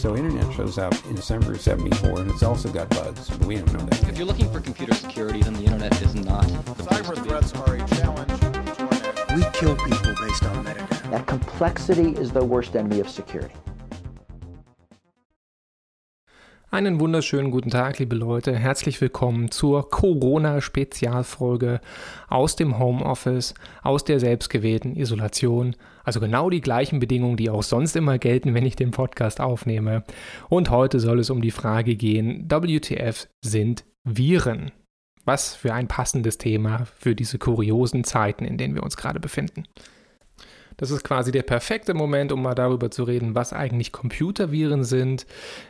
So internet shows up in December of 74 and it's also got bugs, but we don't know that. If you're looking for computer security, then the internet is not. the Cyber threats are a challenge to our national We kill people based on metadata. That complexity is the worst enemy of security. Einen wunderschönen guten Tag, liebe Leute. Herzlich willkommen zur Corona-Spezialfolge aus dem Homeoffice, aus der selbstgewählten Isolation. Also genau die gleichen Bedingungen, die auch sonst immer gelten, wenn ich den Podcast aufnehme. Und heute soll es um die Frage gehen, WTF sind Viren. Was für ein passendes Thema für diese kuriosen Zeiten, in denen wir uns gerade befinden. Das ist quasi der perfekte Moment, um mal darüber zu reden, was eigentlich Computerviren sind,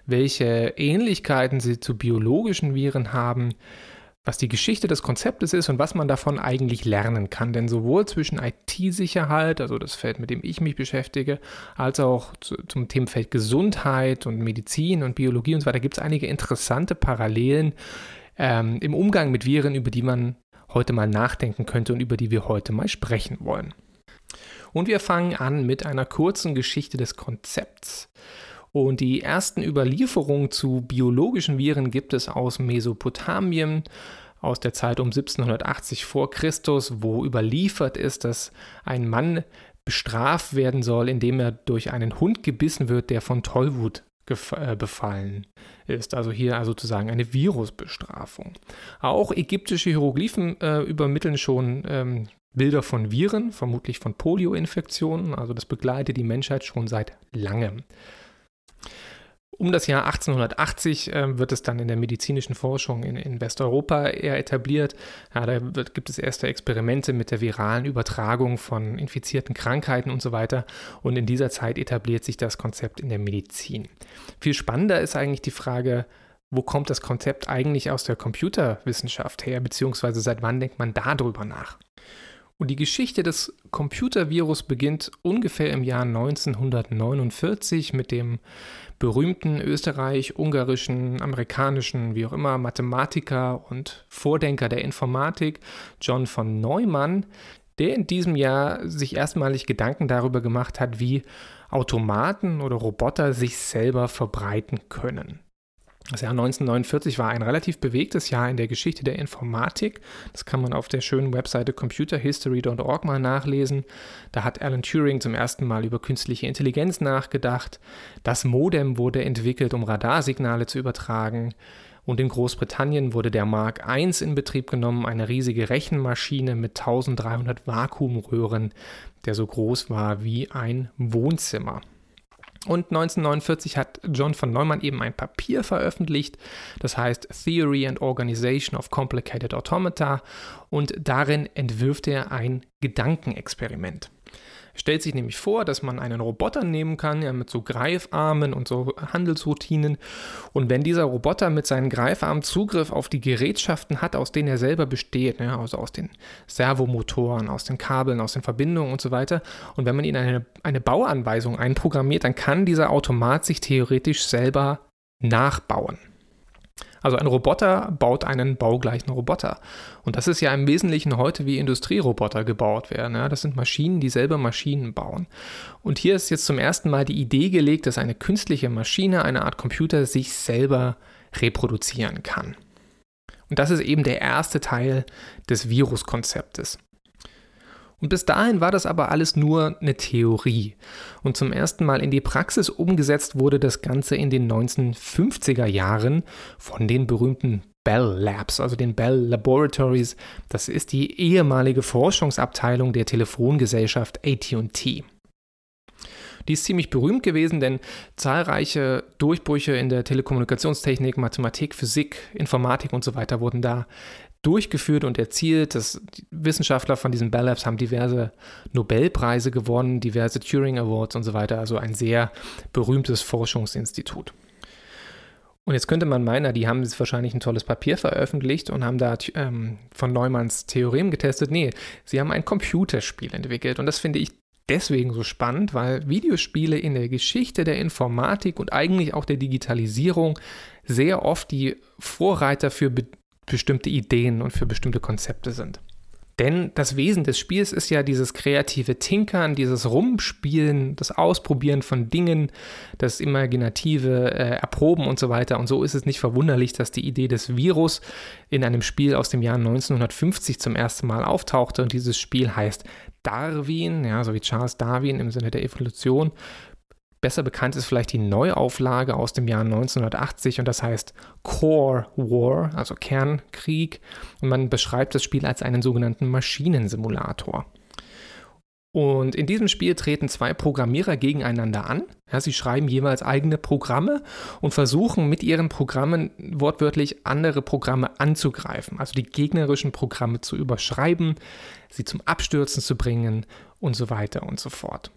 welche Ähnlichkeiten sie zu biologischen Viren haben, was die Geschichte des Konzeptes ist und was man davon eigentlich lernen kann. Denn sowohl zwischen IT-Sicherheit, also das Feld, mit dem ich mich beschäftige, als auch zu, zum Themenfeld Gesundheit und Medizin und Biologie und so weiter gibt es einige interessante Parallelen ähm, im Umgang mit Viren, über die man heute mal nachdenken könnte und über die wir heute mal sprechen wollen. Und wir fangen an mit einer kurzen Geschichte des Konzepts. Und die ersten Überlieferungen zu biologischen Viren gibt es aus Mesopotamien, aus der Zeit um 1780 vor Christus, wo überliefert ist, dass ein Mann bestraft werden soll, indem er durch einen Hund gebissen wird, der von Tollwut äh, befallen ist. Also hier sozusagen eine Virusbestrafung. Auch ägyptische Hieroglyphen äh, übermitteln schon ähm, Bilder von Viren, vermutlich von Polioinfektionen. Also das begleitet die Menschheit schon seit langem. Um das Jahr 1880 äh, wird es dann in der medizinischen Forschung in, in Westeuropa eher etabliert. Ja, da wird, gibt es erste Experimente mit der viralen Übertragung von infizierten Krankheiten und so weiter. Und in dieser Zeit etabliert sich das Konzept in der Medizin. Viel spannender ist eigentlich die Frage, wo kommt das Konzept eigentlich aus der Computerwissenschaft her, beziehungsweise seit wann denkt man darüber nach? Und die Geschichte des Computervirus beginnt ungefähr im Jahr 1949 mit dem berühmten österreich-ungarischen, amerikanischen, wie auch immer, Mathematiker und Vordenker der Informatik John von Neumann, der in diesem Jahr sich erstmalig Gedanken darüber gemacht hat, wie Automaten oder Roboter sich selber verbreiten können. Das Jahr 1949 war ein relativ bewegtes Jahr in der Geschichte der Informatik. Das kann man auf der schönen Webseite computerhistory.org mal nachlesen. Da hat Alan Turing zum ersten Mal über künstliche Intelligenz nachgedacht. Das Modem wurde entwickelt, um Radarsignale zu übertragen. Und in Großbritannien wurde der Mark I in Betrieb genommen, eine riesige Rechenmaschine mit 1300 Vakuumröhren, der so groß war wie ein Wohnzimmer. Und 1949 hat John von Neumann eben ein Papier veröffentlicht, das heißt Theory and Organization of Complicated Automata, und darin entwirft er ein Gedankenexperiment stellt sich nämlich vor, dass man einen Roboter nehmen kann, ja, mit so Greifarmen und so Handelsroutinen. Und wenn dieser Roboter mit seinen Greifarmen Zugriff auf die Gerätschaften hat, aus denen er selber besteht, ja, also aus den Servomotoren, aus den Kabeln, aus den Verbindungen und so weiter, und wenn man ihn eine, eine Bauanweisung einprogrammiert, dann kann dieser Automat sich theoretisch selber nachbauen. Also ein Roboter baut einen baugleichen Roboter. Und das ist ja im Wesentlichen heute wie Industrieroboter gebaut werden. Ja? Das sind Maschinen, die selber Maschinen bauen. Und hier ist jetzt zum ersten Mal die Idee gelegt, dass eine künstliche Maschine, eine Art Computer, sich selber reproduzieren kann. Und das ist eben der erste Teil des Viruskonzeptes. Und bis dahin war das aber alles nur eine Theorie. Und zum ersten Mal in die Praxis umgesetzt wurde das Ganze in den 1950er Jahren von den berühmten Bell Labs, also den Bell Laboratories. Das ist die ehemalige Forschungsabteilung der Telefongesellschaft ATT. Die ist ziemlich berühmt gewesen, denn zahlreiche Durchbrüche in der Telekommunikationstechnik, Mathematik, Physik, Informatik und so weiter wurden da durchgeführt und erzielt. Das, Wissenschaftler von diesen Bell Labs haben diverse Nobelpreise gewonnen, diverse Turing Awards und so weiter. Also ein sehr berühmtes Forschungsinstitut. Und jetzt könnte man meinen, die haben wahrscheinlich ein tolles Papier veröffentlicht und haben da ähm, von Neumanns Theorem getestet. Nee, sie haben ein Computerspiel entwickelt. Und das finde ich deswegen so spannend, weil Videospiele in der Geschichte der Informatik und eigentlich auch der Digitalisierung sehr oft die Vorreiter für bestimmte Ideen und für bestimmte Konzepte sind. Denn das Wesen des Spiels ist ja dieses kreative Tinkern, dieses Rumspielen, das Ausprobieren von Dingen, das imaginative äh, Erproben und so weiter. Und so ist es nicht verwunderlich, dass die Idee des Virus in einem Spiel aus dem Jahr 1950 zum ersten Mal auftauchte. Und dieses Spiel heißt Darwin, ja, so wie Charles Darwin im Sinne der Evolution. Besser bekannt ist vielleicht die Neuauflage aus dem Jahr 1980 und das heißt Core War, also Kernkrieg. Und man beschreibt das Spiel als einen sogenannten Maschinensimulator. Und in diesem Spiel treten zwei Programmierer gegeneinander an. Ja, sie schreiben jeweils eigene Programme und versuchen mit ihren Programmen wortwörtlich andere Programme anzugreifen, also die gegnerischen Programme zu überschreiben, sie zum Abstürzen zu bringen und so weiter und so fort.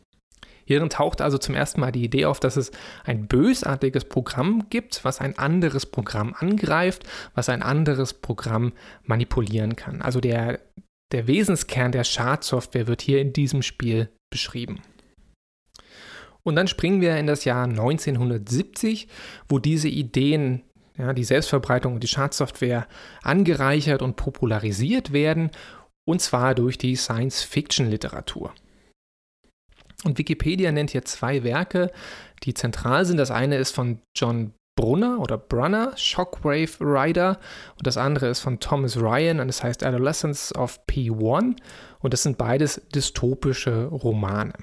Hierin taucht also zum ersten Mal die Idee auf, dass es ein bösartiges Programm gibt, was ein anderes Programm angreift, was ein anderes Programm manipulieren kann. Also der, der Wesenskern der Schadsoftware wird hier in diesem Spiel beschrieben. Und dann springen wir in das Jahr 1970, wo diese Ideen, ja, die Selbstverbreitung und die Schadsoftware angereichert und popularisiert werden, und zwar durch die Science-Fiction-Literatur. Und Wikipedia nennt hier zwei Werke, die zentral sind. Das eine ist von John Brunner oder Brunner, Shockwave Rider, und das andere ist von Thomas Ryan und es heißt Adolescence of P1 und das sind beides dystopische Romane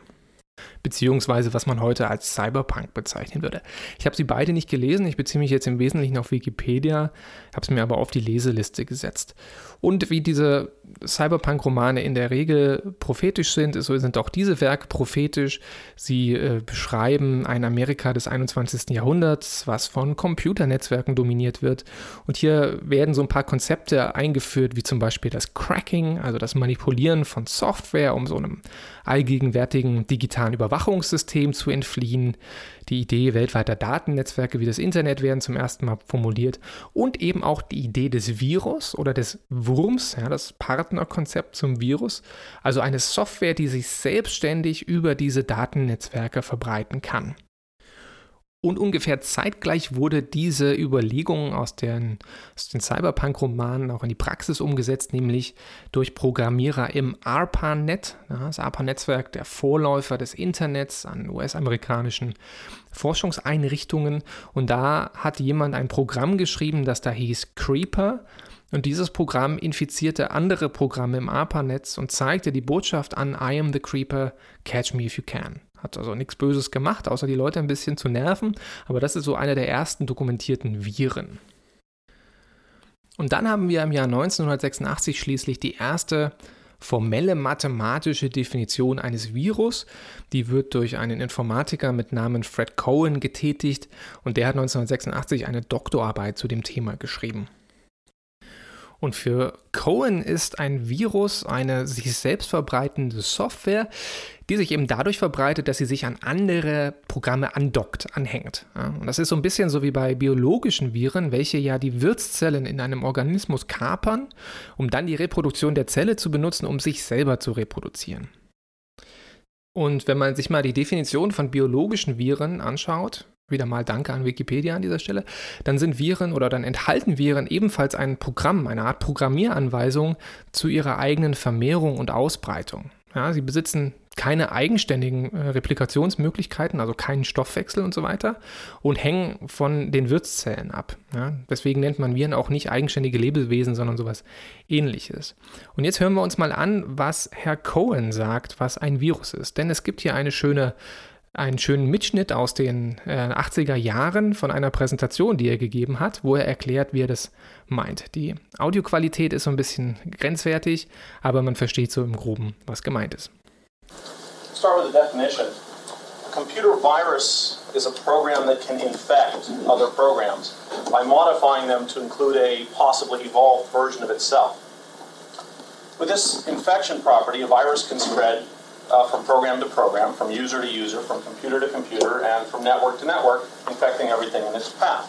beziehungsweise was man heute als Cyberpunk bezeichnen würde. Ich habe sie beide nicht gelesen, ich beziehe mich jetzt im Wesentlichen auf Wikipedia, habe es mir aber auf die Leseliste gesetzt. Und wie diese Cyberpunk-Romane in der Regel prophetisch sind, so sind auch diese Werke prophetisch. Sie äh, beschreiben ein Amerika des 21. Jahrhunderts, was von Computernetzwerken dominiert wird. Und hier werden so ein paar Konzepte eingeführt, wie zum Beispiel das Cracking, also das Manipulieren von Software, um so einem allgegenwärtigen digitalen Überwachungssystem zu entfliehen. Die Idee weltweiter Datennetzwerke wie das Internet werden zum ersten Mal formuliert und eben auch die Idee des Virus oder des Wurms, ja, das Partnerkonzept zum Virus, also eine Software, die sich selbstständig über diese Datennetzwerke verbreiten kann. Und ungefähr zeitgleich wurde diese Überlegung aus den, aus den Cyberpunk-Romanen auch in die Praxis umgesetzt, nämlich durch Programmierer im ARPANET, das ARPA-Netzwerk, der Vorläufer des Internets an US-amerikanischen Forschungseinrichtungen. Und da hat jemand ein Programm geschrieben, das da hieß Creeper. Und dieses Programm infizierte andere Programme im ARPANET und zeigte die Botschaft an I am the Creeper, catch me if you can. Hat also nichts Böses gemacht, außer die Leute ein bisschen zu nerven. Aber das ist so einer der ersten dokumentierten Viren. Und dann haben wir im Jahr 1986 schließlich die erste formelle mathematische Definition eines Virus. Die wird durch einen Informatiker mit Namen Fred Cohen getätigt und der hat 1986 eine Doktorarbeit zu dem Thema geschrieben. Und für Cohen ist ein Virus eine sich selbst verbreitende Software, die sich eben dadurch verbreitet, dass sie sich an andere Programme andockt, anhängt. Und das ist so ein bisschen so wie bei biologischen Viren, welche ja die Wirtszellen in einem Organismus kapern, um dann die Reproduktion der Zelle zu benutzen, um sich selber zu reproduzieren. Und wenn man sich mal die Definition von biologischen Viren anschaut, wieder mal Danke an Wikipedia an dieser Stelle, dann sind Viren oder dann enthalten Viren ebenfalls ein Programm, eine Art Programmieranweisung zu ihrer eigenen Vermehrung und Ausbreitung. Ja, sie besitzen keine eigenständigen äh, Replikationsmöglichkeiten, also keinen Stoffwechsel und so weiter und hängen von den Wirtszellen ab. Ja, deswegen nennt man Viren auch nicht eigenständige Lebewesen, sondern sowas ähnliches. Und jetzt hören wir uns mal an, was Herr Cohen sagt, was ein Virus ist. Denn es gibt hier eine schöne einen schönen Mitschnitt aus den äh, 80er Jahren von einer Präsentation, die er gegeben hat, wo er erklärt, wie er das meint. Die Audioqualität ist so ein bisschen grenzwertig, aber man versteht so im Groben, was gemeint ist. Start with the definition. A computer virus is a program that can infect other programs by modifying them to include a possibly evolved version of itself. With this infection property, a virus can spread uh, from program to program, from user to user, from computer to computer, and from network to network, infecting everything in its path.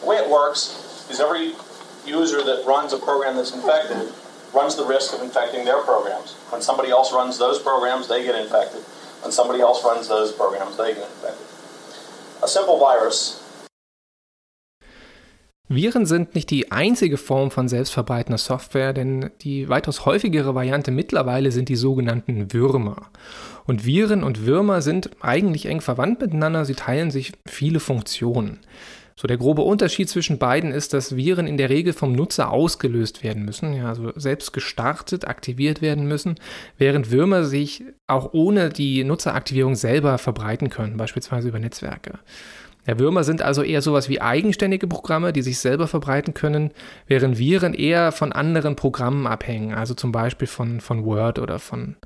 The way it works is every user that runs a program that's infected runs the risk of infecting their programs. When somebody else runs those programs, they get infected. When somebody else runs those programs, they get infected. A simple virus Viren sind nicht die einzige Form von selbstverbreitender Software, denn die weitaus häufigere Variante mittlerweile sind die sogenannten Würmer. Und Viren und Würmer sind eigentlich eng verwandt miteinander, sie teilen sich viele Funktionen. So der grobe Unterschied zwischen beiden ist, dass Viren in der Regel vom Nutzer ausgelöst werden müssen, ja, also selbst gestartet, aktiviert werden müssen, während Würmer sich auch ohne die Nutzeraktivierung selber verbreiten können, beispielsweise über Netzwerke. Ja, Würmer sind also eher sowas wie eigenständige Programme, die sich selber verbreiten können, während Viren eher von anderen Programmen abhängen, also zum Beispiel von, von Word oder von,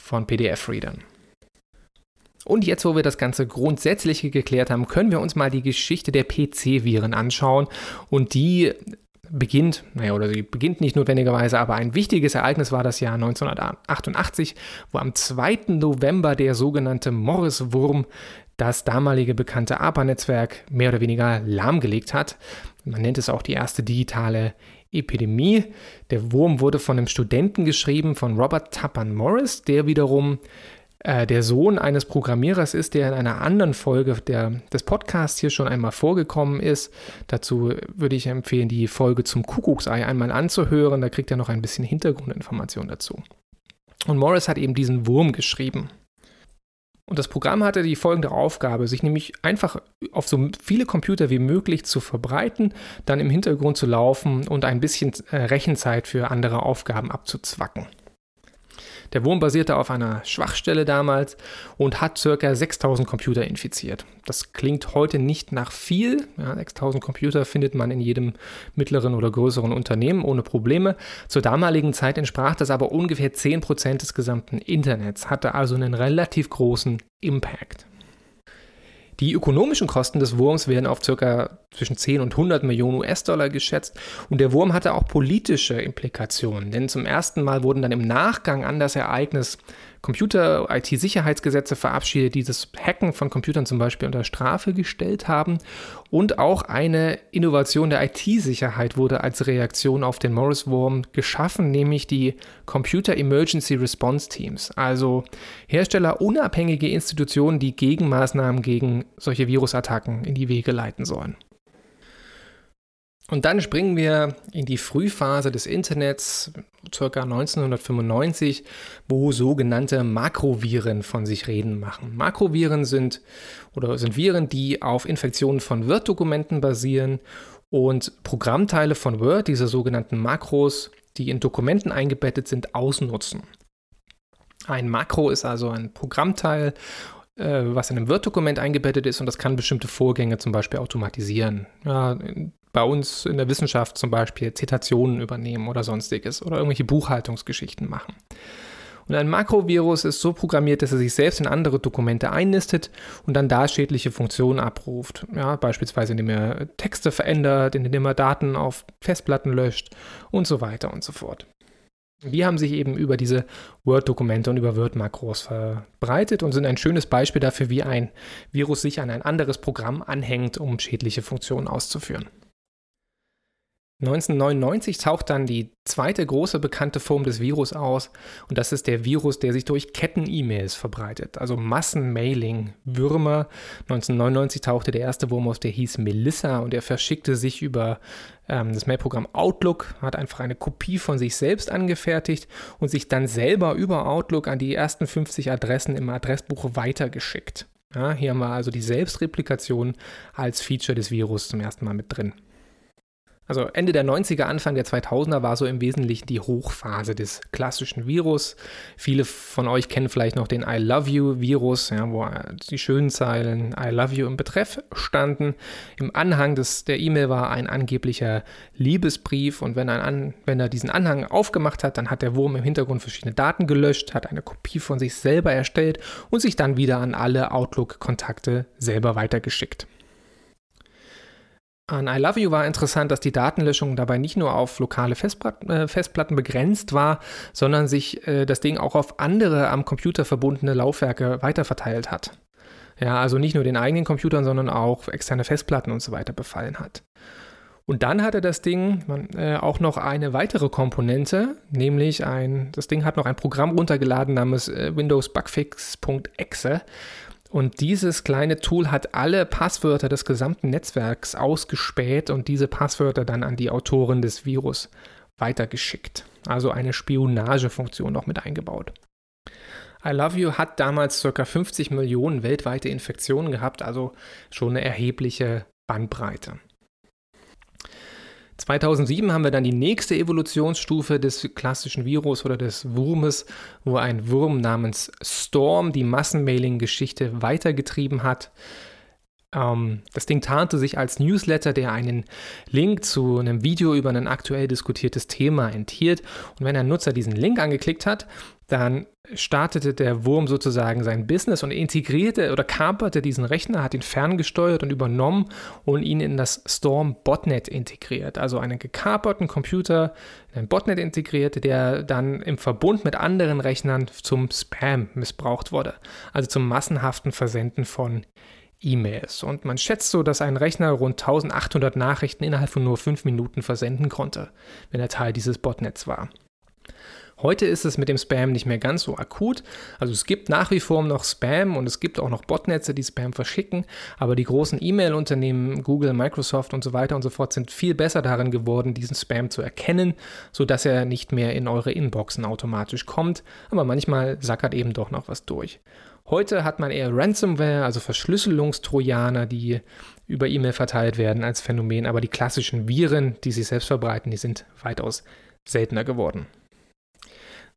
von PDF-Readern. Und jetzt, wo wir das Ganze Grundsätzliche geklärt haben, können wir uns mal die Geschichte der PC-Viren anschauen. Und die beginnt, naja, oder sie beginnt nicht notwendigerweise, aber ein wichtiges Ereignis war das Jahr 1988, wo am 2. November der sogenannte Morris-Wurm das damalige bekannte ARPA-Netzwerk mehr oder weniger lahmgelegt hat. Man nennt es auch die erste digitale Epidemie. Der Wurm wurde von einem Studenten geschrieben, von Robert Tappan Morris, der wiederum äh, der Sohn eines Programmierers ist, der in einer anderen Folge der, des Podcasts hier schon einmal vorgekommen ist. Dazu würde ich empfehlen, die Folge zum Kuckucksei einmal anzuhören. Da kriegt er noch ein bisschen Hintergrundinformation dazu. Und Morris hat eben diesen Wurm geschrieben. Und das Programm hatte die folgende Aufgabe, sich nämlich einfach auf so viele Computer wie möglich zu verbreiten, dann im Hintergrund zu laufen und ein bisschen äh, Rechenzeit für andere Aufgaben abzuzwacken. Der Wurm basierte auf einer Schwachstelle damals und hat ca. 6000 Computer infiziert. Das klingt heute nicht nach viel. Ja, 6000 Computer findet man in jedem mittleren oder größeren Unternehmen ohne Probleme. Zur damaligen Zeit entsprach das aber ungefähr 10% des gesamten Internets, hatte also einen relativ großen Impact. Die ökonomischen Kosten des Wurms werden auf ca. zwischen 10 und 100 Millionen US-Dollar geschätzt und der Wurm hatte auch politische Implikationen, denn zum ersten Mal wurden dann im Nachgang an das Ereignis Computer-IT-Sicherheitsgesetze verabschiedet, die das Hacken von Computern zum Beispiel unter Strafe gestellt haben. Und auch eine Innovation der IT-Sicherheit wurde als Reaktion auf den Morris-Wurm geschaffen, nämlich die Computer Emergency Response Teams, also herstellerunabhängige Institutionen, die Gegenmaßnahmen gegen solche Virusattacken in die Wege leiten sollen. Und dann springen wir in die Frühphase des Internets, ca. 1995, wo sogenannte Makroviren von sich reden machen. Makroviren sind oder sind Viren, die auf Infektionen von Word-Dokumenten basieren und Programmteile von Word, diese sogenannten Makros, die in Dokumenten eingebettet sind, ausnutzen. Ein Makro ist also ein Programmteil äh, was in einem Word-Dokument eingebettet ist und das kann bestimmte Vorgänge zum Beispiel automatisieren. Ja, bei uns in der Wissenschaft zum Beispiel Zitationen übernehmen oder sonstiges oder irgendwelche Buchhaltungsgeschichten machen. Und ein Makrovirus ist so programmiert, dass er sich selbst in andere Dokumente einnistet und dann da schädliche Funktionen abruft. Ja, beispielsweise indem er Texte verändert, indem er Daten auf Festplatten löscht und so weiter und so fort. Die haben sich eben über diese Word-Dokumente und über Word-Makros verbreitet und sind ein schönes Beispiel dafür, wie ein Virus sich an ein anderes Programm anhängt, um schädliche Funktionen auszuführen. 1999 taucht dann die zweite große bekannte Form des Virus aus und das ist der Virus, der sich durch Ketten-E-Mails verbreitet, also Massenmailing-Würmer. 1999 tauchte der erste Wurm aus, der hieß Melissa und er verschickte sich über ähm, das Mailprogramm Outlook, hat einfach eine Kopie von sich selbst angefertigt und sich dann selber über Outlook an die ersten 50 Adressen im Adressbuch weitergeschickt. Ja, hier haben wir also die Selbstreplikation als Feature des Virus zum ersten Mal mit drin. Also Ende der 90er, Anfang der 2000er war so im Wesentlichen die Hochphase des klassischen Virus. Viele von euch kennen vielleicht noch den I Love You Virus, ja, wo die schönen Zeilen I Love You im Betreff standen. Im Anhang des, der E-Mail war ein angeblicher Liebesbrief und wenn ein Anwender diesen Anhang aufgemacht hat, dann hat der Wurm im Hintergrund verschiedene Daten gelöscht, hat eine Kopie von sich selber erstellt und sich dann wieder an alle Outlook-Kontakte selber weitergeschickt. An I Love You war interessant, dass die Datenlöschung dabei nicht nur auf lokale Festplatten, äh, Festplatten begrenzt war, sondern sich äh, das Ding auch auf andere am Computer verbundene Laufwerke weiterverteilt hat. Ja, also nicht nur den eigenen Computern, sondern auch externe Festplatten und so weiter befallen hat. Und dann hatte das Ding äh, auch noch eine weitere Komponente, nämlich ein, das Ding hat noch ein Programm runtergeladen namens äh, Windows Bugfix.exe Und dieses kleine Tool hat alle Passwörter des gesamten Netzwerks ausgespäht und diese Passwörter dann an die Autoren des Virus weitergeschickt. Also eine Spionagefunktion noch mit eingebaut. I Love You hat damals ca. 50 Millionen weltweite Infektionen gehabt, also schon eine erhebliche Bandbreite. 2007 haben wir dann die nächste Evolutionsstufe des klassischen Virus oder des Wurmes, wo ein Wurm namens Storm die Massenmailing-Geschichte weitergetrieben hat. Ähm, das Ding tarnte sich als Newsletter, der einen Link zu einem Video über ein aktuell diskutiertes Thema enthielt. Und wenn ein Nutzer diesen Link angeklickt hat, dann startete der Wurm sozusagen sein Business und integrierte oder kaperte diesen Rechner, hat ihn ferngesteuert und übernommen und ihn in das Storm Botnet integriert. Also einen gekaperten Computer in ein Botnet integriert, der dann im Verbund mit anderen Rechnern zum Spam missbraucht wurde. Also zum massenhaften Versenden von E-Mails. Und man schätzt so, dass ein Rechner rund 1800 Nachrichten innerhalb von nur fünf Minuten versenden konnte, wenn er Teil dieses Botnets war. Heute ist es mit dem Spam nicht mehr ganz so akut. Also es gibt nach wie vor noch Spam und es gibt auch noch Botnetze, die Spam verschicken, aber die großen E-Mail-Unternehmen, Google, Microsoft und so weiter und so fort sind viel besser darin geworden, diesen Spam zu erkennen, sodass er nicht mehr in eure Inboxen automatisch kommt, aber manchmal sackert eben doch noch was durch. Heute hat man eher Ransomware, also Verschlüsselungstrojaner, die über E-Mail verteilt werden als Phänomen, aber die klassischen Viren, die sich selbst verbreiten, die sind weitaus seltener geworden.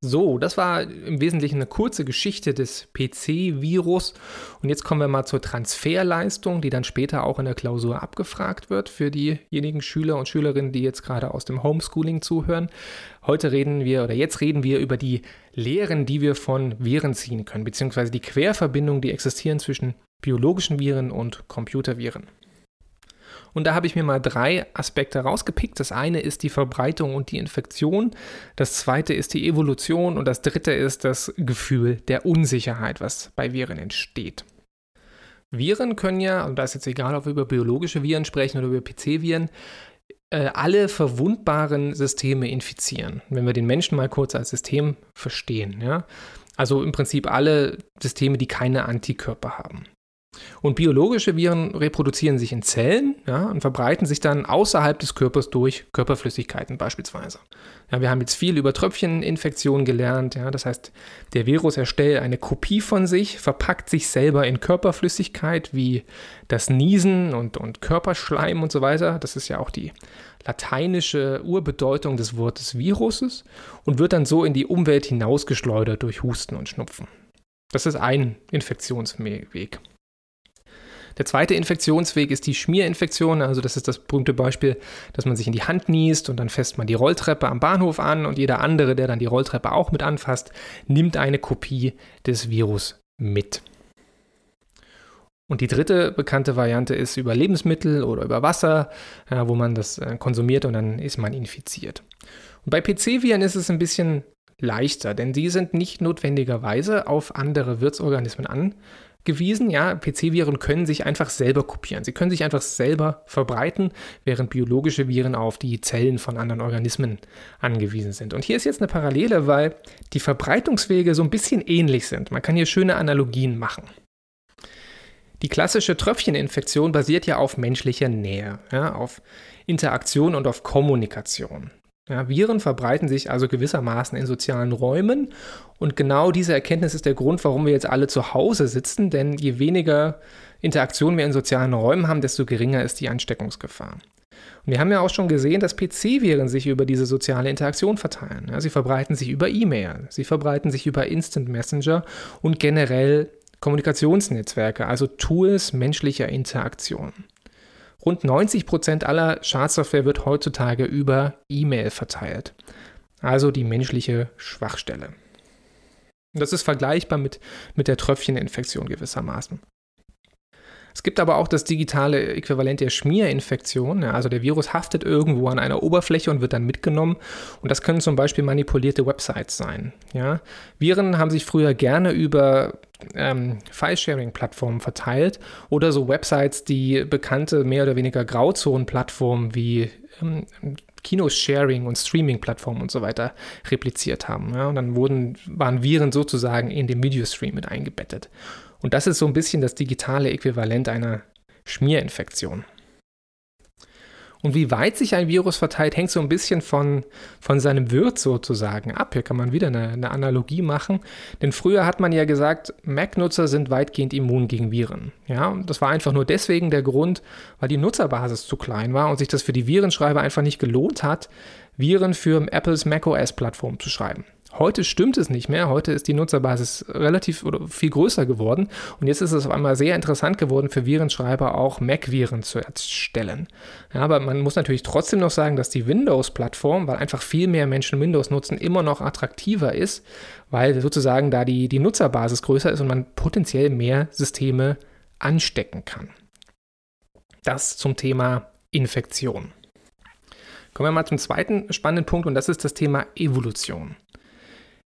So, das war im Wesentlichen eine kurze Geschichte des PC-Virus. Und jetzt kommen wir mal zur Transferleistung, die dann später auch in der Klausur abgefragt wird für diejenigen Schüler und Schülerinnen, die jetzt gerade aus dem Homeschooling zuhören. Heute reden wir oder jetzt reden wir über die Lehren, die wir von Viren ziehen können, beziehungsweise die Querverbindungen, die existieren zwischen biologischen Viren und Computerviren. Und da habe ich mir mal drei Aspekte rausgepickt. Das eine ist die Verbreitung und die Infektion. Das zweite ist die Evolution. Und das dritte ist das Gefühl der Unsicherheit, was bei Viren entsteht. Viren können ja, und da ist jetzt egal, ob wir über biologische Viren sprechen oder über PC-Viren, äh, alle verwundbaren Systeme infizieren, wenn wir den Menschen mal kurz als System verstehen. Ja? Also im Prinzip alle Systeme, die keine Antikörper haben. Und biologische Viren reproduzieren sich in Zellen ja, und verbreiten sich dann außerhalb des Körpers durch Körperflüssigkeiten beispielsweise. Ja, wir haben jetzt viel über Tröpfcheninfektionen gelernt. Ja, das heißt, der Virus erstellt eine Kopie von sich, verpackt sich selber in Körperflüssigkeit wie das Niesen und, und Körperschleim und so weiter. Das ist ja auch die lateinische Urbedeutung des Wortes Viruses und wird dann so in die Umwelt hinausgeschleudert durch Husten und Schnupfen. Das ist ein Infektionsweg. Der zweite Infektionsweg ist die Schmierinfektion. Also das ist das berühmte Beispiel, dass man sich in die Hand niest und dann fässt man die Rolltreppe am Bahnhof an und jeder andere, der dann die Rolltreppe auch mit anfasst, nimmt eine Kopie des Virus mit. Und die dritte bekannte Variante ist über Lebensmittel oder über Wasser, ja, wo man das äh, konsumiert und dann ist man infiziert. Und bei PC-Viren ist es ein bisschen leichter, denn die sind nicht notwendigerweise auf andere Wirtsorganismen an, gewiesen. Ja, PC-Viren können sich einfach selber kopieren. Sie können sich einfach selber verbreiten, während biologische Viren auf die Zellen von anderen Organismen angewiesen sind. Und hier ist jetzt eine Parallele, weil die Verbreitungswege so ein bisschen ähnlich sind. Man kann hier schöne Analogien machen. Die klassische Tröpfcheninfektion basiert ja auf menschlicher Nähe, ja, auf Interaktion und auf Kommunikation. Ja, Viren verbreiten sich also gewissermaßen in sozialen Räumen und genau diese Erkenntnis ist der Grund, warum wir jetzt alle zu Hause sitzen, denn je weniger Interaktion wir in sozialen Räumen haben, desto geringer ist die Ansteckungsgefahr. Und wir haben ja auch schon gesehen, dass PC-Viren sich über diese soziale Interaktion verteilen. Ja, sie verbreiten sich über E-Mail, sie verbreiten sich über Instant Messenger und generell Kommunikationsnetzwerke, also Tools menschlicher Interaktion. Rund 90 Prozent aller Schadsoftware wird heutzutage über E-Mail verteilt. Also die menschliche Schwachstelle. Das ist vergleichbar mit, mit der Tröpfcheninfektion gewissermaßen. Es gibt aber auch das digitale Äquivalent der Schmierinfektion. Ja, also der Virus haftet irgendwo an einer Oberfläche und wird dann mitgenommen. Und das können zum Beispiel manipulierte Websites sein. Ja. Viren haben sich früher gerne über ähm, File-Sharing-Plattformen verteilt oder so Websites, die bekannte mehr oder weniger Grauzonen-Plattformen wie ähm, Kinosharing und Streaming-Plattformen und so weiter repliziert haben. Ja, und dann wurden, waren Viren sozusagen in dem Videostream mit eingebettet. Und das ist so ein bisschen das digitale Äquivalent einer Schmierinfektion. Und wie weit sich ein Virus verteilt, hängt so ein bisschen von, von seinem Wirt sozusagen ab. Hier kann man wieder eine, eine Analogie machen. Denn früher hat man ja gesagt, Mac-Nutzer sind weitgehend immun gegen Viren. Ja, und das war einfach nur deswegen der Grund, weil die Nutzerbasis zu klein war und sich das für die Virenschreiber einfach nicht gelohnt hat, Viren für Apples macOS-Plattform zu schreiben. Heute stimmt es nicht mehr. Heute ist die Nutzerbasis relativ oder viel größer geworden. Und jetzt ist es auf einmal sehr interessant geworden, für Virenschreiber auch Mac-Viren zu erstellen. Ja, aber man muss natürlich trotzdem noch sagen, dass die Windows-Plattform, weil einfach viel mehr Menschen Windows nutzen, immer noch attraktiver ist, weil sozusagen da die, die Nutzerbasis größer ist und man potenziell mehr Systeme anstecken kann. Das zum Thema Infektion. Kommen wir mal zum zweiten spannenden Punkt und das ist das Thema Evolution.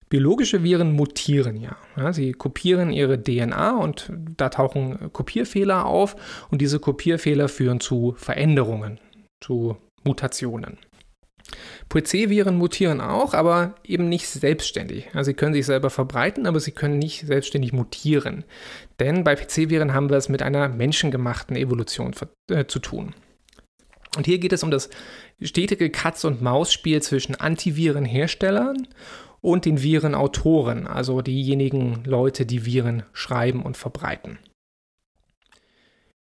Biologische Viren mutieren ja. ja. Sie kopieren ihre DNA und da tauchen Kopierfehler auf und diese Kopierfehler führen zu Veränderungen, zu Mutationen. PC-Viren mutieren auch, aber eben nicht selbstständig. Also sie können sich selber verbreiten, aber sie können nicht selbstständig mutieren. Denn bei PC-Viren haben wir es mit einer menschengemachten Evolution äh, zu tun. Und hier geht es um das stetige Katz- und Maus-Spiel zwischen Antivirenherstellern und den Virenautoren, also diejenigen Leute, die Viren schreiben und verbreiten.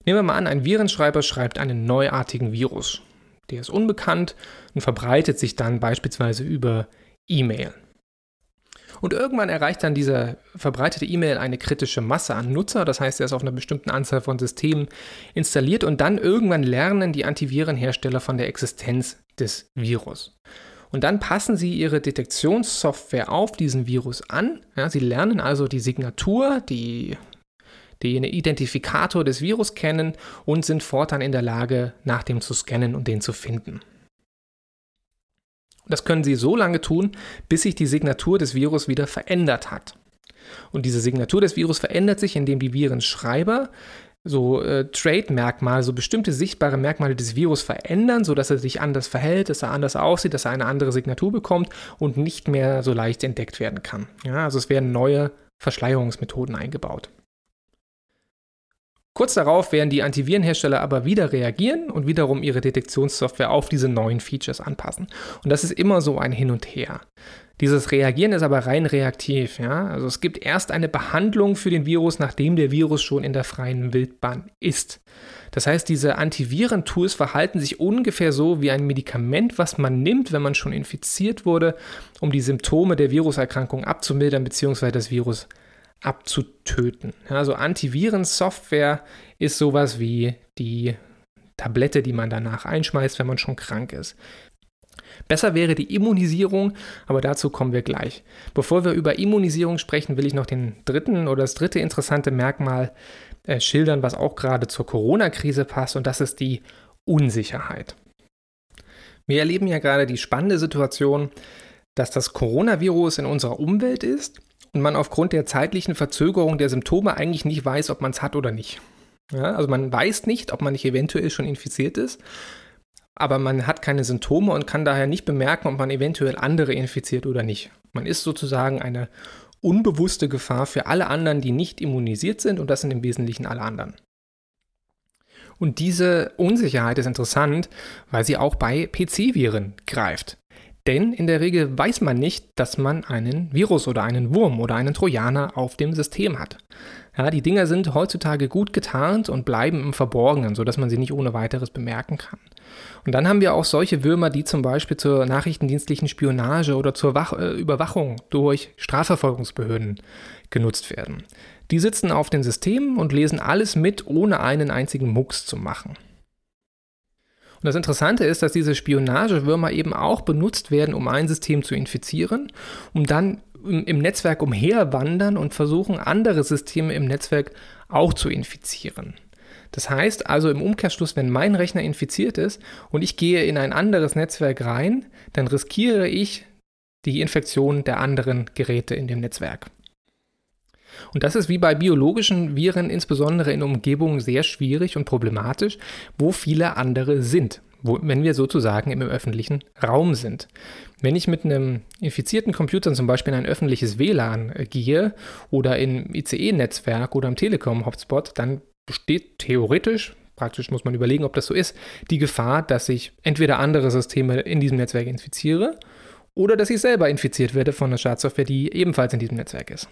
Nehmen wir mal an, ein Virenschreiber schreibt einen neuartigen Virus. Der ist unbekannt und verbreitet sich dann beispielsweise über E-Mail. Und irgendwann erreicht dann dieser verbreitete E-Mail eine kritische Masse an Nutzer, das heißt, er ist auf einer bestimmten Anzahl von Systemen installiert und dann irgendwann lernen die Antivirenhersteller von der Existenz des Virus. Und dann passen Sie Ihre Detektionssoftware auf diesen Virus an. Ja, Sie lernen also die Signatur, die, den Identifikator des Virus kennen und sind fortan in der Lage, nach dem zu scannen und den zu finden. Das können Sie so lange tun, bis sich die Signatur des Virus wieder verändert hat. Und diese Signatur des Virus verändert sich, indem die Virenschreiber so äh, Trade-Merkmale, so bestimmte sichtbare Merkmale des Virus verändern, sodass er sich anders verhält, dass er anders aussieht, dass er eine andere Signatur bekommt und nicht mehr so leicht entdeckt werden kann. Ja, also es werden neue Verschleierungsmethoden eingebaut. Kurz darauf werden die Antivirenhersteller aber wieder reagieren und wiederum ihre Detektionssoftware auf diese neuen Features anpassen. Und das ist immer so ein Hin und Her. Dieses Reagieren ist aber rein reaktiv. Ja? Also es gibt erst eine Behandlung für den Virus, nachdem der Virus schon in der freien Wildbahn ist. Das heißt, diese Antiviren-Tools verhalten sich ungefähr so wie ein Medikament, was man nimmt, wenn man schon infiziert wurde, um die Symptome der Viruserkrankung abzumildern bzw. das Virus abzutöten. Ja, also Antiviren-Software ist sowas wie die Tablette, die man danach einschmeißt, wenn man schon krank ist. Besser wäre die Immunisierung, aber dazu kommen wir gleich. Bevor wir über Immunisierung sprechen, will ich noch den dritten oder das dritte interessante Merkmal äh, schildern, was auch gerade zur Corona-Krise passt, und das ist die Unsicherheit. Wir erleben ja gerade die spannende Situation, dass das Coronavirus in unserer Umwelt ist und man aufgrund der zeitlichen Verzögerung der Symptome eigentlich nicht weiß, ob man es hat oder nicht. Ja, also man weiß nicht, ob man nicht eventuell schon infiziert ist, aber man hat keine Symptome und kann daher nicht bemerken, ob man eventuell andere infiziert oder nicht. Man ist sozusagen eine unbewusste Gefahr für alle anderen, die nicht immunisiert sind und das sind im Wesentlichen alle anderen. Und diese Unsicherheit ist interessant, weil sie auch bei PC-Viren greift. Denn in der Regel weiß man nicht, dass man einen Virus oder einen Wurm oder einen Trojaner auf dem System hat. Ja, die Dinger sind heutzutage gut getarnt und bleiben im Verborgenen, sodass man sie nicht ohne weiteres bemerken kann. Und dann haben wir auch solche Würmer, die zum Beispiel zur nachrichtendienstlichen Spionage oder zur Wach äh, Überwachung durch Strafverfolgungsbehörden genutzt werden. Die sitzen auf den Systemen und lesen alles mit, ohne einen einzigen Mucks zu machen. Und das Interessante ist, dass diese Spionagewürmer eben auch benutzt werden, um ein System zu infizieren, um dann im Netzwerk umherwandern und versuchen, andere Systeme im Netzwerk auch zu infizieren. Das heißt also im Umkehrschluss, wenn mein Rechner infiziert ist und ich gehe in ein anderes Netzwerk rein, dann riskiere ich die Infektion der anderen Geräte in dem Netzwerk. Und das ist wie bei biologischen Viren insbesondere in Umgebungen sehr schwierig und problematisch, wo viele andere sind, wo, wenn wir sozusagen im öffentlichen Raum sind. Wenn ich mit einem infizierten Computer zum Beispiel in ein öffentliches WLAN gehe oder im ICE-Netzwerk oder im Telekom-Hotspot, dann besteht theoretisch, praktisch muss man überlegen, ob das so ist, die Gefahr, dass ich entweder andere Systeme in diesem Netzwerk infiziere oder dass ich selber infiziert werde von einer Schadsoftware, die ebenfalls in diesem Netzwerk ist.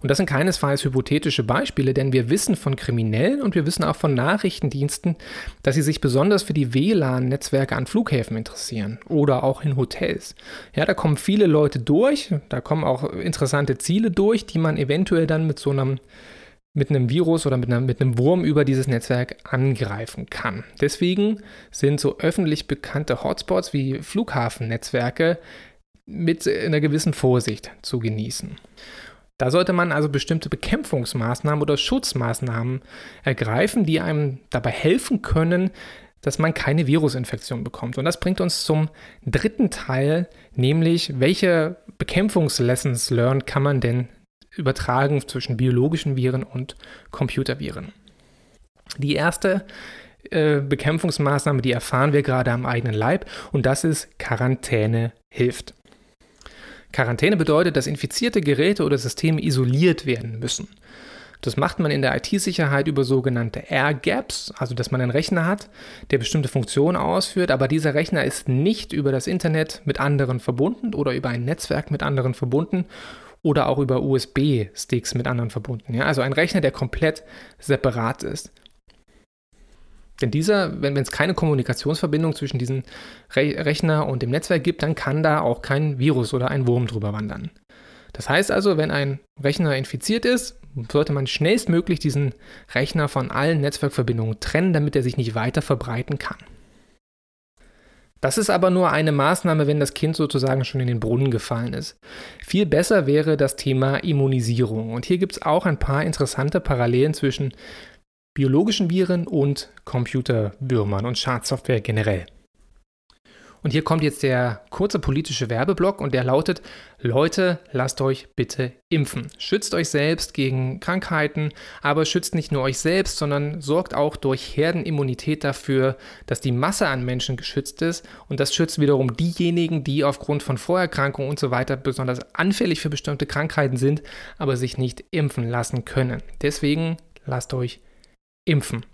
Und das sind keinesfalls hypothetische Beispiele, denn wir wissen von Kriminellen und wir wissen auch von Nachrichtendiensten, dass sie sich besonders für die WLAN-Netzwerke an Flughäfen interessieren oder auch in Hotels. Ja, da kommen viele Leute durch, da kommen auch interessante Ziele durch, die man eventuell dann mit so einem mit einem Virus oder mit, einer, mit einem Wurm über dieses Netzwerk angreifen kann. Deswegen sind so öffentlich bekannte Hotspots wie Flughafennetzwerke mit einer gewissen Vorsicht zu genießen. Da sollte man also bestimmte Bekämpfungsmaßnahmen oder Schutzmaßnahmen ergreifen, die einem dabei helfen können, dass man keine Virusinfektion bekommt. Und das bringt uns zum dritten Teil, nämlich welche Bekämpfungslessons learned kann man denn übertragen zwischen biologischen Viren und Computerviren. Die erste äh, Bekämpfungsmaßnahme, die erfahren wir gerade am eigenen Leib und das ist Quarantäne hilft. Quarantäne bedeutet, dass infizierte Geräte oder Systeme isoliert werden müssen. Das macht man in der IT-Sicherheit über sogenannte Air-Gaps, also dass man einen Rechner hat, der bestimmte Funktionen ausführt, aber dieser Rechner ist nicht über das Internet mit anderen verbunden oder über ein Netzwerk mit anderen verbunden oder auch über USB-Sticks mit anderen verbunden. Ja? Also ein Rechner, der komplett separat ist. Denn dieser, wenn es keine Kommunikationsverbindung zwischen diesem Re Rechner und dem Netzwerk gibt, dann kann da auch kein Virus oder ein Wurm drüber wandern. Das heißt also, wenn ein Rechner infiziert ist, sollte man schnellstmöglich diesen Rechner von allen Netzwerkverbindungen trennen, damit er sich nicht weiter verbreiten kann. Das ist aber nur eine Maßnahme, wenn das Kind sozusagen schon in den Brunnen gefallen ist. Viel besser wäre das Thema Immunisierung. Und hier gibt es auch ein paar interessante Parallelen zwischen biologischen Viren und Computerwürmern und Schadsoftware generell. Und hier kommt jetzt der kurze politische Werbeblock und der lautet, Leute, lasst euch bitte impfen. Schützt euch selbst gegen Krankheiten, aber schützt nicht nur euch selbst, sondern sorgt auch durch Herdenimmunität dafür, dass die Masse an Menschen geschützt ist. Und das schützt wiederum diejenigen, die aufgrund von Vorerkrankungen und so weiter besonders anfällig für bestimmte Krankheiten sind, aber sich nicht impfen lassen können. Deswegen lasst euch impfen.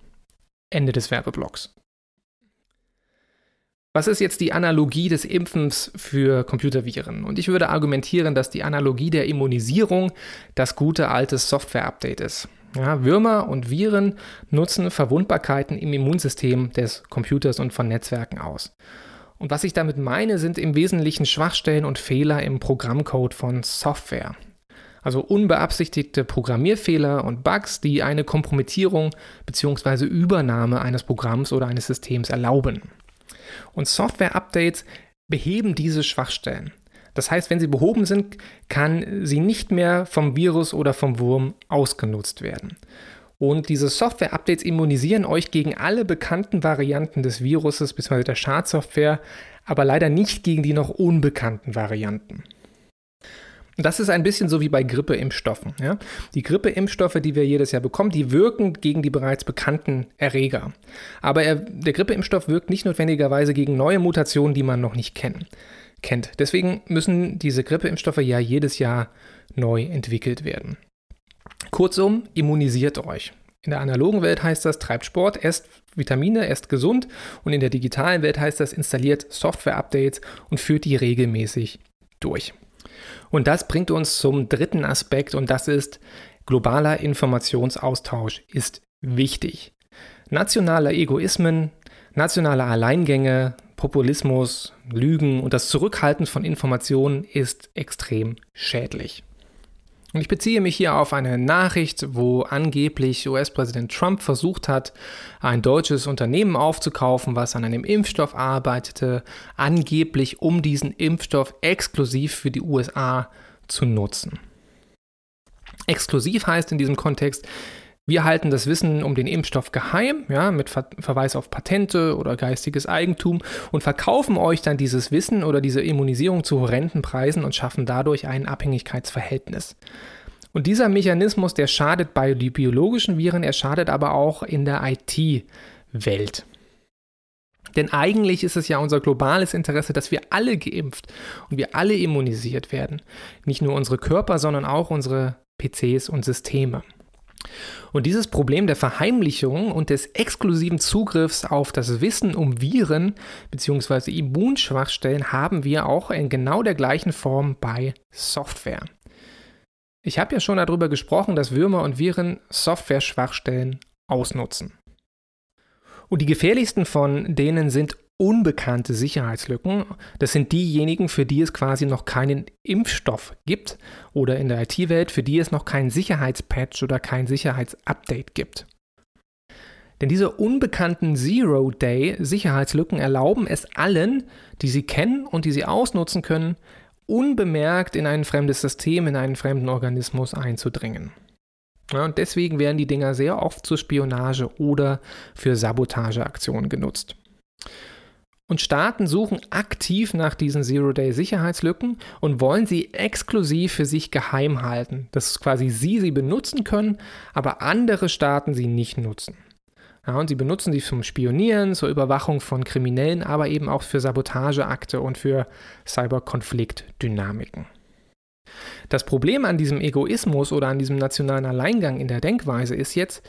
Ende des Werbeblocks. Was ist jetzt die Analogie des Impfens für Computerviren? Und ich würde argumentieren, dass die Analogie der Immunisierung das gute alte Software-Update ist. Ja, Würmer und Viren nutzen Verwundbarkeiten im Immunsystem des Computers und von Netzwerken aus. Und was ich damit meine, sind im Wesentlichen Schwachstellen und Fehler im Programmcode von Software. Also unbeabsichtigte Programmierfehler und Bugs, die eine Kompromittierung bzw. Übernahme eines Programms oder eines Systems erlauben. Und Software-Updates beheben diese Schwachstellen. Das heißt, wenn sie behoben sind, kann sie nicht mehr vom Virus oder vom Wurm ausgenutzt werden. Und diese Software-Updates immunisieren euch gegen alle bekannten Varianten des Viruses bzw. der Schadsoftware, aber leider nicht gegen die noch unbekannten Varianten. Das ist ein bisschen so wie bei Grippeimpfstoffen. Ja? Die Grippeimpfstoffe, die wir jedes Jahr bekommen, die wirken gegen die bereits bekannten Erreger. Aber er, der Grippeimpfstoff wirkt nicht notwendigerweise gegen neue Mutationen, die man noch nicht kennt. kennt. Deswegen müssen diese Grippeimpfstoffe ja jedes Jahr neu entwickelt werden. Kurzum, immunisiert euch. In der analogen Welt heißt das, treibt Sport, esst Vitamine, esst gesund und in der digitalen Welt heißt das, installiert Software-Updates und führt die regelmäßig durch. Und das bringt uns zum dritten Aspekt und das ist, globaler Informationsaustausch ist wichtig. Nationale Egoismen, nationale Alleingänge, Populismus, Lügen und das Zurückhalten von Informationen ist extrem schädlich. Und ich beziehe mich hier auf eine Nachricht, wo angeblich US-Präsident Trump versucht hat, ein deutsches Unternehmen aufzukaufen, was an einem Impfstoff arbeitete, angeblich um diesen Impfstoff exklusiv für die USA zu nutzen. Exklusiv heißt in diesem Kontext, wir halten das Wissen um den Impfstoff geheim, ja, mit Ver Verweis auf Patente oder geistiges Eigentum und verkaufen euch dann dieses Wissen oder diese Immunisierung zu horrenden Preisen und schaffen dadurch ein Abhängigkeitsverhältnis. Und dieser Mechanismus, der schadet bei den biologischen Viren, er schadet aber auch in der IT-Welt. Denn eigentlich ist es ja unser globales Interesse, dass wir alle geimpft und wir alle immunisiert werden. Nicht nur unsere Körper, sondern auch unsere PCs und Systeme. Und dieses Problem der Verheimlichung und des exklusiven Zugriffs auf das Wissen um Viren bzw. Immunschwachstellen haben wir auch in genau der gleichen Form bei Software. Ich habe ja schon darüber gesprochen, dass Würmer und Viren Software-Schwachstellen ausnutzen. Und die gefährlichsten von denen sind unbekannte Sicherheitslücken. Das sind diejenigen, für die es quasi noch keinen Impfstoff gibt oder in der IT-Welt, für die es noch keinen Sicherheitspatch oder kein Sicherheitsupdate gibt. Denn diese unbekannten Zero-Day-Sicherheitslücken erlauben es allen, die sie kennen und die sie ausnutzen können, unbemerkt in ein fremdes System, in einen fremden Organismus einzudringen. Ja, und deswegen werden die Dinger sehr oft zur Spionage oder für Sabotageaktionen genutzt. Und Staaten suchen aktiv nach diesen Zero-Day-Sicherheitslücken und wollen sie exklusiv für sich geheim halten, dass quasi sie sie benutzen können, aber andere Staaten sie nicht nutzen. Ja, und sie benutzen sie zum Spionieren, zur Überwachung von Kriminellen, aber eben auch für Sabotageakte und für Cyberkonfliktdynamiken. Das Problem an diesem Egoismus oder an diesem nationalen Alleingang in der Denkweise ist jetzt,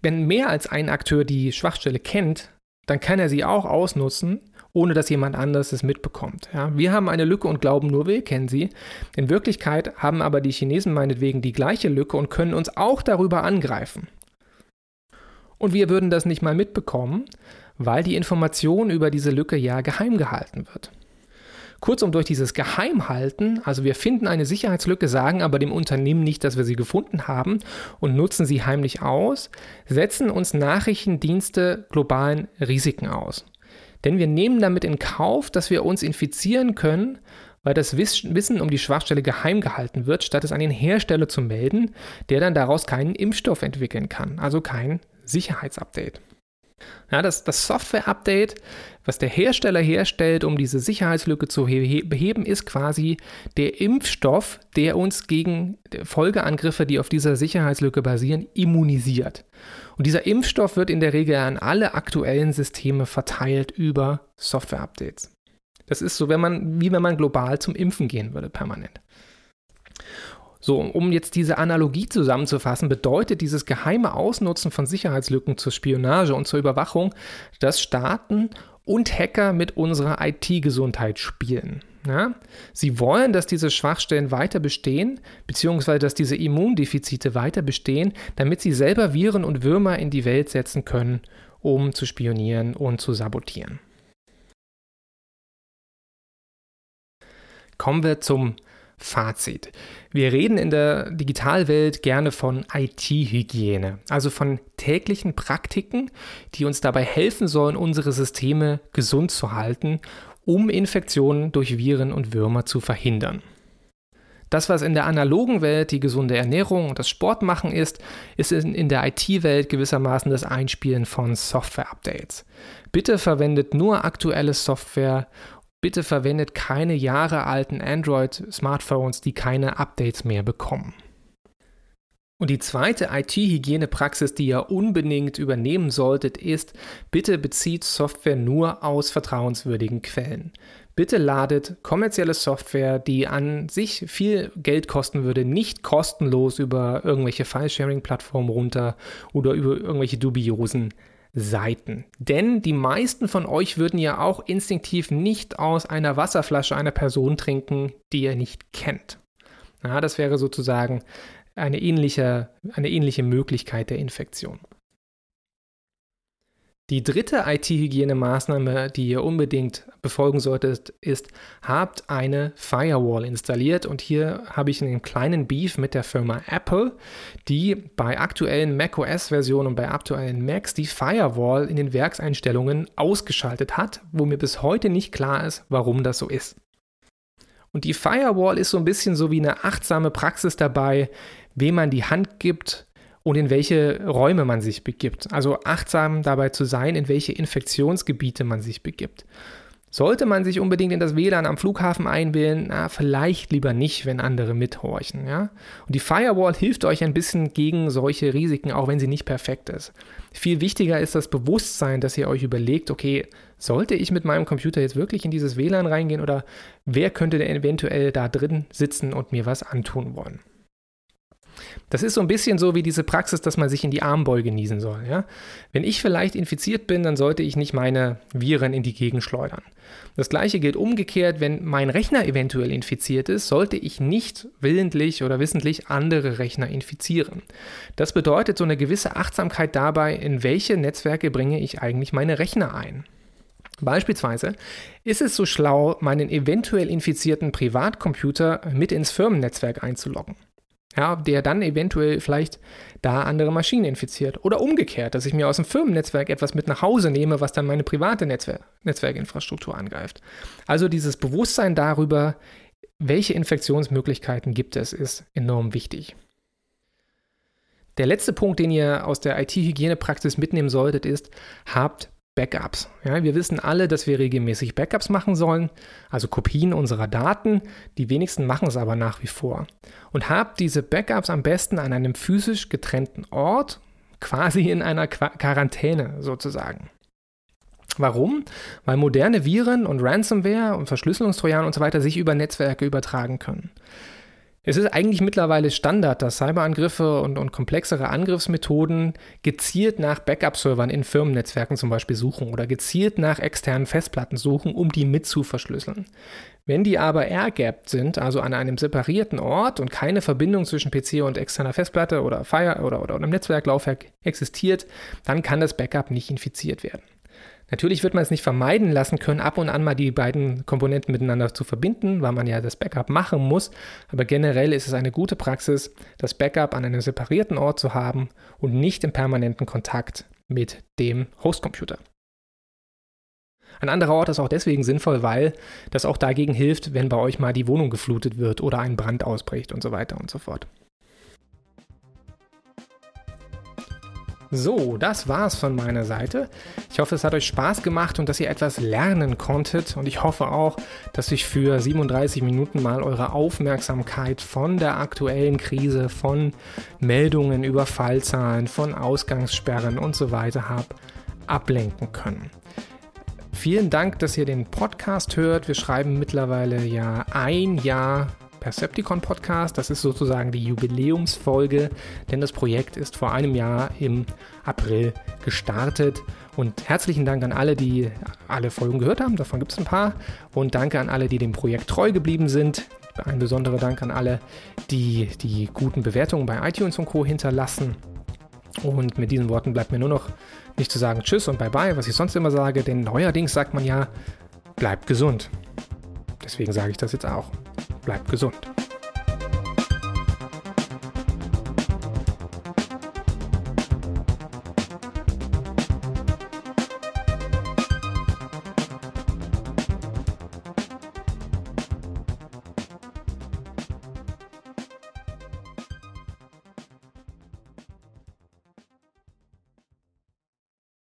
wenn mehr als ein Akteur die Schwachstelle kennt, dann kann er sie auch ausnutzen, ohne dass jemand anderes es mitbekommt. Ja, wir haben eine Lücke und glauben nur, wir kennen sie. In Wirklichkeit haben aber die Chinesen meinetwegen die gleiche Lücke und können uns auch darüber angreifen. Und wir würden das nicht mal mitbekommen, weil die Information über diese Lücke ja geheim gehalten wird. Kurzum, durch dieses Geheimhalten, also wir finden eine Sicherheitslücke, sagen aber dem Unternehmen nicht, dass wir sie gefunden haben und nutzen sie heimlich aus, setzen uns Nachrichtendienste globalen Risiken aus. Denn wir nehmen damit in Kauf, dass wir uns infizieren können, weil das Wissen um die Schwachstelle geheim gehalten wird, statt es an den Hersteller zu melden, der dann daraus keinen Impfstoff entwickeln kann, also kein Sicherheitsupdate. Ja, das, das Software-Update, was der Hersteller herstellt, um diese Sicherheitslücke zu beheben, ist quasi der Impfstoff, der uns gegen Folgeangriffe, die auf dieser Sicherheitslücke basieren, immunisiert. Und dieser Impfstoff wird in der Regel an alle aktuellen Systeme verteilt über Software-Updates. Das ist so, wenn man, wie wenn man global zum Impfen gehen würde, permanent. So, um jetzt diese Analogie zusammenzufassen, bedeutet dieses geheime Ausnutzen von Sicherheitslücken zur Spionage und zur Überwachung, dass Staaten und Hacker mit unserer IT-Gesundheit spielen. Ja? Sie wollen, dass diese Schwachstellen weiter bestehen, beziehungsweise dass diese Immundefizite weiter bestehen, damit sie selber Viren und Würmer in die Welt setzen können, um zu spionieren und zu sabotieren. Kommen wir zum Fazit. Wir reden in der Digitalwelt gerne von IT-Hygiene, also von täglichen Praktiken, die uns dabei helfen sollen, unsere Systeme gesund zu halten, um Infektionen durch Viren und Würmer zu verhindern. Das, was in der analogen Welt die gesunde Ernährung und das Sportmachen ist, ist in der IT-Welt gewissermaßen das Einspielen von Software-Updates. Bitte verwendet nur aktuelle Software bitte verwendet keine Jahre alten Android-Smartphones, die keine Updates mehr bekommen. Und die zweite IT-Hygienepraxis, die ihr unbedingt übernehmen solltet, ist, bitte bezieht Software nur aus vertrauenswürdigen Quellen. Bitte ladet kommerzielle Software, die an sich viel Geld kosten würde, nicht kostenlos über irgendwelche File-Sharing-Plattformen runter oder über irgendwelche dubiosen Seiten. Denn die meisten von euch würden ja auch instinktiv nicht aus einer Wasserflasche einer Person trinken, die ihr nicht kennt. Ja, das wäre sozusagen eine ähnliche, eine ähnliche Möglichkeit der Infektion. Die dritte IT-Hygienemaßnahme, die ihr unbedingt befolgen solltet, ist, habt eine Firewall installiert. Und hier habe ich einen kleinen Beef mit der Firma Apple, die bei aktuellen macOS-Versionen und bei aktuellen Macs die Firewall in den Werkseinstellungen ausgeschaltet hat, wo mir bis heute nicht klar ist, warum das so ist. Und die Firewall ist so ein bisschen so wie eine achtsame Praxis dabei, wem man die Hand gibt, und in welche Räume man sich begibt. Also achtsam dabei zu sein, in welche Infektionsgebiete man sich begibt. Sollte man sich unbedingt in das WLAN am Flughafen einwählen? Na, vielleicht lieber nicht, wenn andere mithorchen. Ja? Und die Firewall hilft euch ein bisschen gegen solche Risiken, auch wenn sie nicht perfekt ist. Viel wichtiger ist das Bewusstsein, dass ihr euch überlegt, okay, sollte ich mit meinem Computer jetzt wirklich in dieses WLAN reingehen oder wer könnte denn eventuell da drin sitzen und mir was antun wollen? Das ist so ein bisschen so wie diese Praxis, dass man sich in die Armbeuge niesen soll. Ja? Wenn ich vielleicht infiziert bin, dann sollte ich nicht meine Viren in die Gegend schleudern. Das gleiche gilt umgekehrt, wenn mein Rechner eventuell infiziert ist, sollte ich nicht willentlich oder wissentlich andere Rechner infizieren. Das bedeutet so eine gewisse Achtsamkeit dabei, in welche Netzwerke bringe ich eigentlich meine Rechner ein. Beispielsweise ist es so schlau, meinen eventuell infizierten Privatcomputer mit ins Firmennetzwerk einzuloggen ja, der dann eventuell vielleicht da andere Maschinen infiziert. Oder umgekehrt, dass ich mir aus dem Firmennetzwerk etwas mit nach Hause nehme, was dann meine private Netzwer Netzwerkinfrastruktur angreift. Also dieses Bewusstsein darüber, welche Infektionsmöglichkeiten gibt es, ist enorm wichtig. Der letzte Punkt, den ihr aus der IT-Hygienepraxis mitnehmen solltet, ist, habt Backups. Ja, wir wissen alle, dass wir regelmäßig Backups machen sollen, also Kopien unserer Daten. Die wenigsten machen es aber nach wie vor. Und habt diese Backups am besten an einem physisch getrennten Ort, quasi in einer Qu Quarantäne sozusagen. Warum? Weil moderne Viren und Ransomware und Verschlüsselungstrojaner und so weiter sich über Netzwerke übertragen können. Es ist eigentlich mittlerweile Standard, dass Cyberangriffe und, und komplexere Angriffsmethoden gezielt nach Backup-Servern in Firmennetzwerken zum Beispiel suchen oder gezielt nach externen Festplatten suchen, um die mit zu verschlüsseln. Wenn die aber air-gapped sind, also an einem separierten Ort und keine Verbindung zwischen PC und externer Festplatte oder Fire oder, oder einem Netzwerklaufwerk existiert, dann kann das Backup nicht infiziert werden. Natürlich wird man es nicht vermeiden lassen können, ab und an mal die beiden Komponenten miteinander zu verbinden, weil man ja das Backup machen muss. Aber generell ist es eine gute Praxis, das Backup an einem separierten Ort zu haben und nicht im permanenten Kontakt mit dem Hostcomputer. Ein anderer Ort ist auch deswegen sinnvoll, weil das auch dagegen hilft, wenn bei euch mal die Wohnung geflutet wird oder ein Brand ausbricht und so weiter und so fort. So, das war's von meiner Seite. Ich hoffe, es hat euch Spaß gemacht und dass ihr etwas lernen konntet. Und ich hoffe auch, dass ich für 37 Minuten mal eure Aufmerksamkeit von der aktuellen Krise, von Meldungen über Fallzahlen, von Ausgangssperren und so weiter habe ablenken können. Vielen Dank, dass ihr den Podcast hört. Wir schreiben mittlerweile ja ein Jahr Percepticon Podcast. Das ist sozusagen die Jubiläumsfolge, denn das Projekt ist vor einem Jahr im April gestartet. Und herzlichen Dank an alle, die alle Folgen gehört haben. Davon gibt es ein paar. Und danke an alle, die dem Projekt treu geblieben sind. Ein besonderer Dank an alle, die die guten Bewertungen bei iTunes und Co. hinterlassen. Und mit diesen Worten bleibt mir nur noch nicht zu sagen Tschüss und Bye bye, was ich sonst immer sage, denn neuerdings sagt man ja, bleibt gesund. Deswegen sage ich das jetzt auch bleibt gesund.